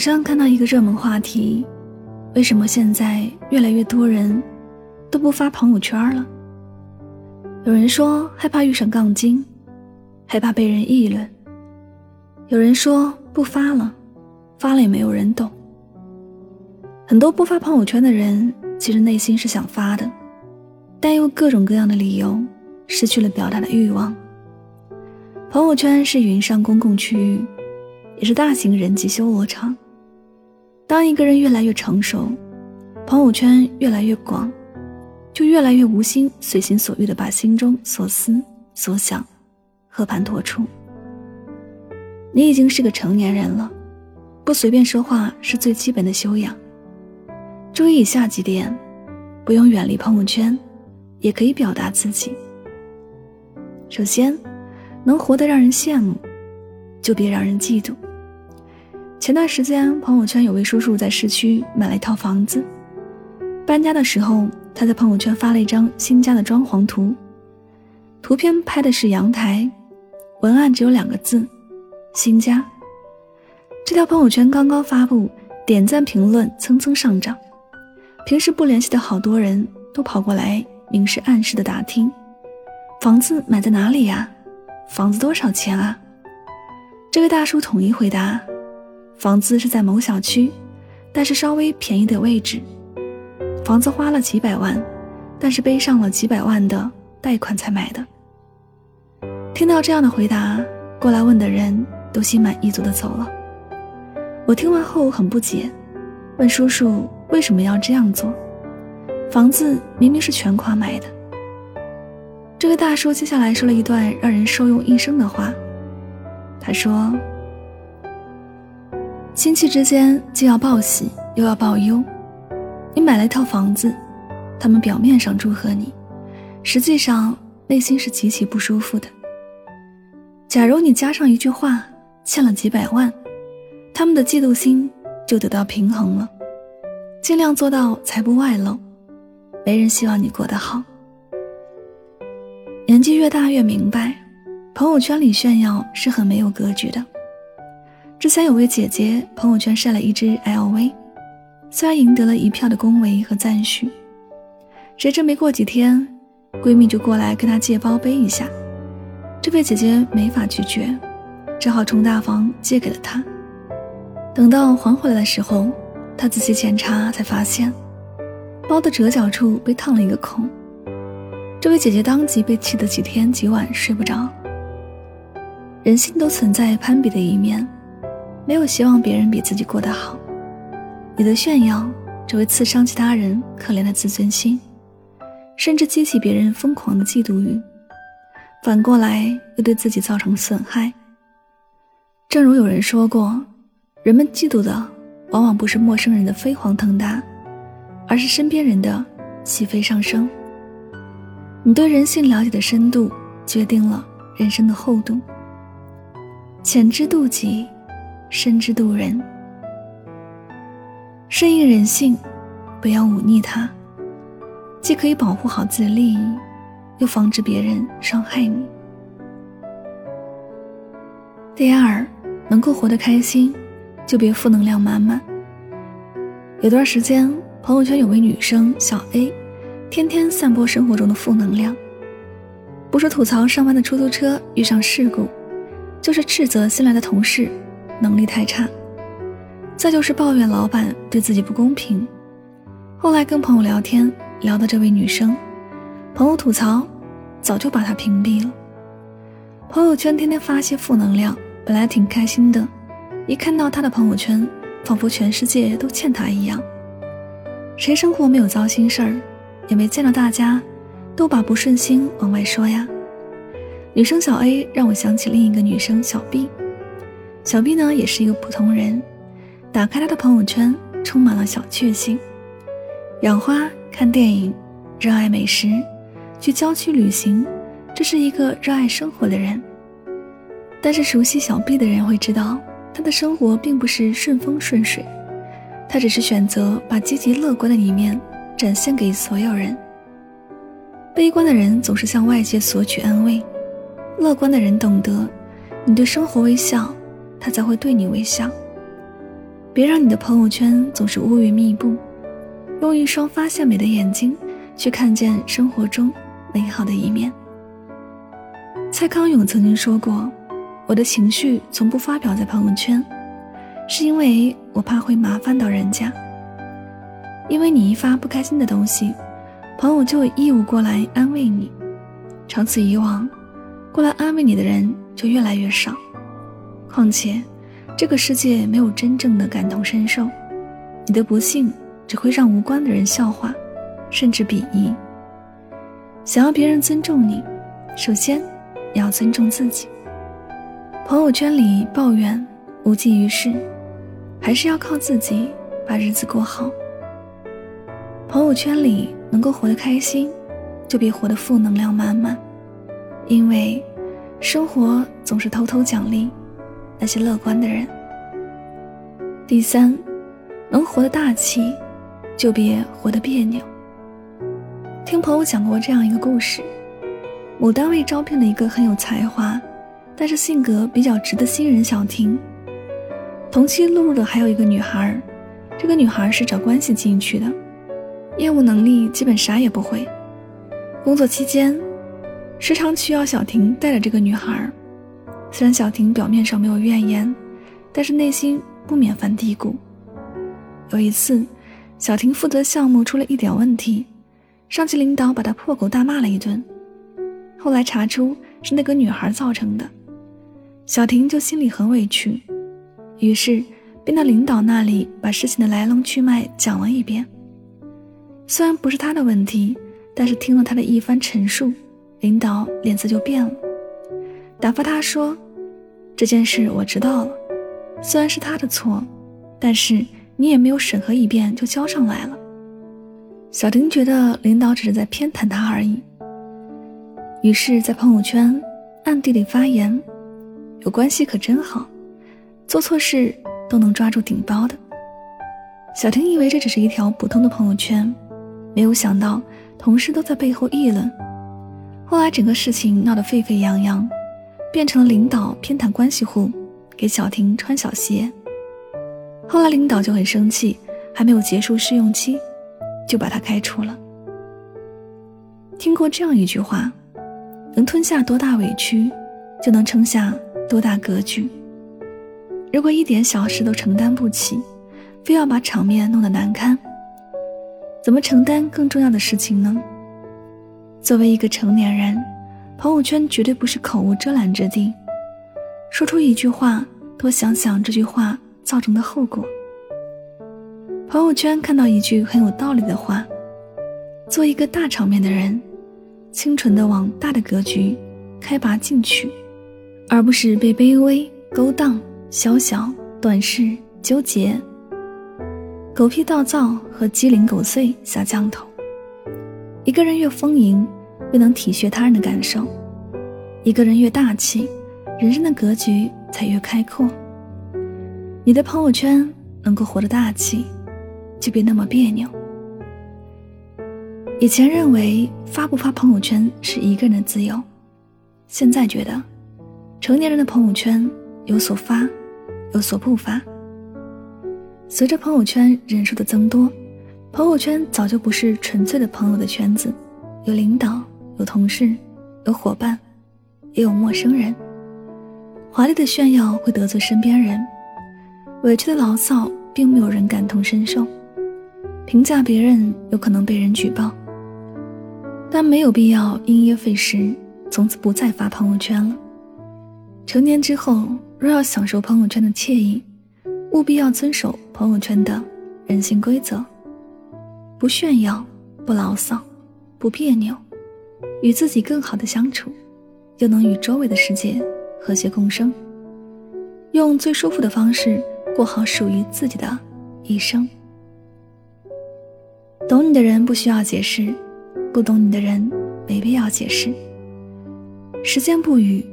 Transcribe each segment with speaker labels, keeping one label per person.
Speaker 1: 上看到一个热门话题：为什么现在越来越多人都不发朋友圈了？有人说害怕遇上杠精，害怕被人议论；有人说不发了，发了也没有人懂。很多不发朋友圈的人，其实内心是想发的，但又各种各样的理由，失去了表达的欲望。朋友圈是云上公共区域。也是大型人际修罗场。当一个人越来越成熟，朋友圈越来越广，就越来越无心随心所欲的把心中所思所想和盘托出。你已经是个成年人了，不随便说话是最基本的修养。注意以下几点，不用远离朋友圈，也可以表达自己。首先，能活得让人羡慕，就别让人嫉妒。前段时间，朋友圈有位叔叔在市区买了一套房子。搬家的时候，他在朋友圈发了一张新家的装潢图，图片拍的是阳台，文案只有两个字：“新家”。这条朋友圈刚刚发布，点赞评论蹭蹭上涨。平时不联系的好多人都跑过来明示暗示的打听：“房子买在哪里呀？房子多少钱啊？”这位大叔统一回答。房子是在某小区，但是稍微便宜的位置。房子花了几百万，但是背上了几百万的贷款才买的。听到这样的回答，过来问的人都心满意足的走了。我听完后很不解，问叔叔为什么要这样做？房子明明是全款买的。这位大叔接下来说了一段让人受用一生的话，他说。亲戚之间既要报喜又要报忧，你买了一套房子，他们表面上祝贺你，实际上内心是极其不舒服的。假如你加上一句话“欠了几百万”，他们的嫉妒心就得到平衡了。尽量做到财不外露，没人希望你过得好。年纪越大越明白，朋友圈里炫耀是很没有格局的。之前有位姐姐朋友圈晒了一只 LV，虽然赢得了一票的恭维和赞许，谁知没过几天，闺蜜就过来跟她借包背一下，这位姐姐没法拒绝，只好充大方借给了她。等到还回来的时候，她仔细检查才发现，包的折角处被烫了一个孔，这位姐姐当即被气得几天几晚睡不着。人性都存在攀比的一面。没有希望别人比自己过得好，你的炫耀只会刺伤其他人可怜的自尊心，甚至激起别人疯狂的嫉妒欲，反过来又对自己造成损害。正如有人说过，人们嫉妒的往往不是陌生人的飞黄腾达，而是身边人的起飞上升。你对人性了解的深度，决定了人生的厚度。浅知妒忌。深知度人，顺应人性，不要忤逆他，既可以保护好自己的利益，又防止别人伤害你。第二，能够活得开心，就别负能量满满。有段时间，朋友圈有位女生小 A，天天散播生活中的负能量，不是吐槽上班的出租车遇上事故，就是斥责新来的同事。能力太差，再就是抱怨老板对自己不公平。后来跟朋友聊天，聊到这位女生，朋友吐槽，早就把她屏蔽了。朋友圈天天发些负能量，本来挺开心的，一看到她的朋友圈，仿佛全世界都欠她一样。谁生活没有糟心事儿，也没见到大家都把不顺心往外说呀。女生小 A 让我想起另一个女生小 B，小 B 呢也是一个普通人，打开他的朋友圈，充满了小确幸：养花、看电影、热爱美食、去郊区旅行，这是一个热爱生活的人。但是熟悉小 B 的人会知道，他的生活并不是顺风顺水，他只是选择把积极乐观的一面展现给所有人。悲观的人总是向外界索取安慰，乐观的人懂得，你对生活微笑，他才会对你微笑。别让你的朋友圈总是乌云密布，用一双发现美的眼睛去看见生活中美好的一面。蔡康永曾经说过：“我的情绪从不发表在朋友圈，是因为我怕会麻烦到人家。因为你一发不开心的东西。”朋友就有义务过来安慰你，长此以往，过来安慰你的人就越来越少。况且，这个世界没有真正的感同身受，你的不幸只会让无关的人笑话，甚至鄙夷。想要别人尊重你，首先要尊重自己。朋友圈里抱怨无济于事，还是要靠自己把日子过好。朋友圈里。能够活得开心，就别活得负能量满满，因为生活总是偷偷奖励那些乐观的人。第三，能活得大气，就别活得别扭。听朋友讲过这样一个故事：某单位招聘了一个很有才华，但是性格比较直的新人小婷。同期录入的还有一个女孩，这个女孩是找关系进去的。业务能力基本啥也不会。工作期间，时常需要小婷带着这个女孩。虽然小婷表面上没有怨言，但是内心不免犯嘀咕。有一次，小婷负责项目出了一点问题，上级领导把她破口大骂了一顿。后来查出是那个女孩造成的，小婷就心里很委屈，于是便到领导那里把事情的来龙去脉讲了一遍。虽然不是他的问题，但是听了他的一番陈述，领导脸色就变了，打发他说：“这件事我知道了，虽然是他的错，但是你也没有审核一遍就交上来了。”小婷觉得领导只是在偏袒他而已，于是，在朋友圈暗地里发言：“有关系可真好，做错事都能抓住顶包的。”小婷以为这只是一条普通的朋友圈。没有想到，同事都在背后议论。后来整个事情闹得沸沸扬扬，变成了领导偏袒关系户，给小婷穿小鞋。后来领导就很生气，还没有结束试用期，就把他开除了。听过这样一句话：能吞下多大委屈，就能撑下多大格局。如果一点小事都承担不起，非要把场面弄得难堪。怎么承担更重要的事情呢？作为一个成年人，朋友圈绝对不是口无遮拦之地。说出一句话，多想想这句话造成的后果。朋友圈看到一句很有道理的话：做一个大场面的人，清纯的往大的格局开拔进取，而不是被卑微、勾当、小小、短视、纠结。狗屁倒灶和鸡零狗碎下降头。一个人越丰盈，越能体恤他人的感受；一个人越大气，人生的格局才越开阔。你的朋友圈能够活得大气，就别那么别扭。以前认为发不发朋友圈是一个人的自由，现在觉得，成年人的朋友圈有所发，有所不发。随着朋友圈人数的增多，朋友圈早就不是纯粹的朋友的圈子，有领导，有同事，有伙伴，也有陌生人。华丽的炫耀会得罪身边人，委屈的牢骚并没有人感同身受，评价别人有可能被人举报，但没有必要因噎废食，从此不再发朋友圈了。成年之后，若要享受朋友圈的惬意。务必要遵守朋友圈的人性规则，不炫耀，不牢骚，不别扭，与自己更好的相处，又能与周围的世界和谐共生，用最舒服的方式过好属于自己的一生。懂你的人不需要解释，不懂你的人没必要解释。时间不语，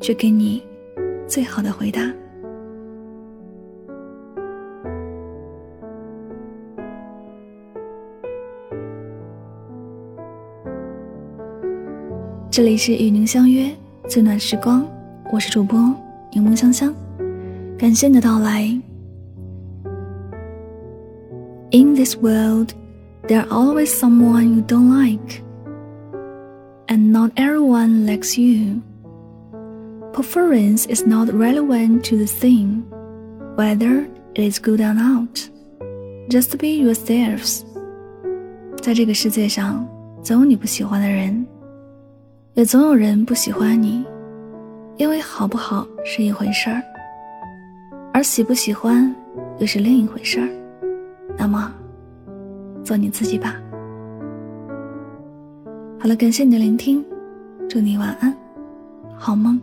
Speaker 1: 却给你最好的回答。这里是与您相约最暖时光，我是主播柠檬香香，感谢你的到来。In this world, there are always someone you don't like, and not everyone likes you. Preference is not relevant to the thing, whether it is good or not. Just be yourselves. 在这个世界上，总有你不喜欢的人。 也总有人不喜欢你，因为好不好是一回事儿，而喜不喜欢又是另一回事儿。那么，做你自己吧。好了，感谢你的聆听，祝你晚安，好梦。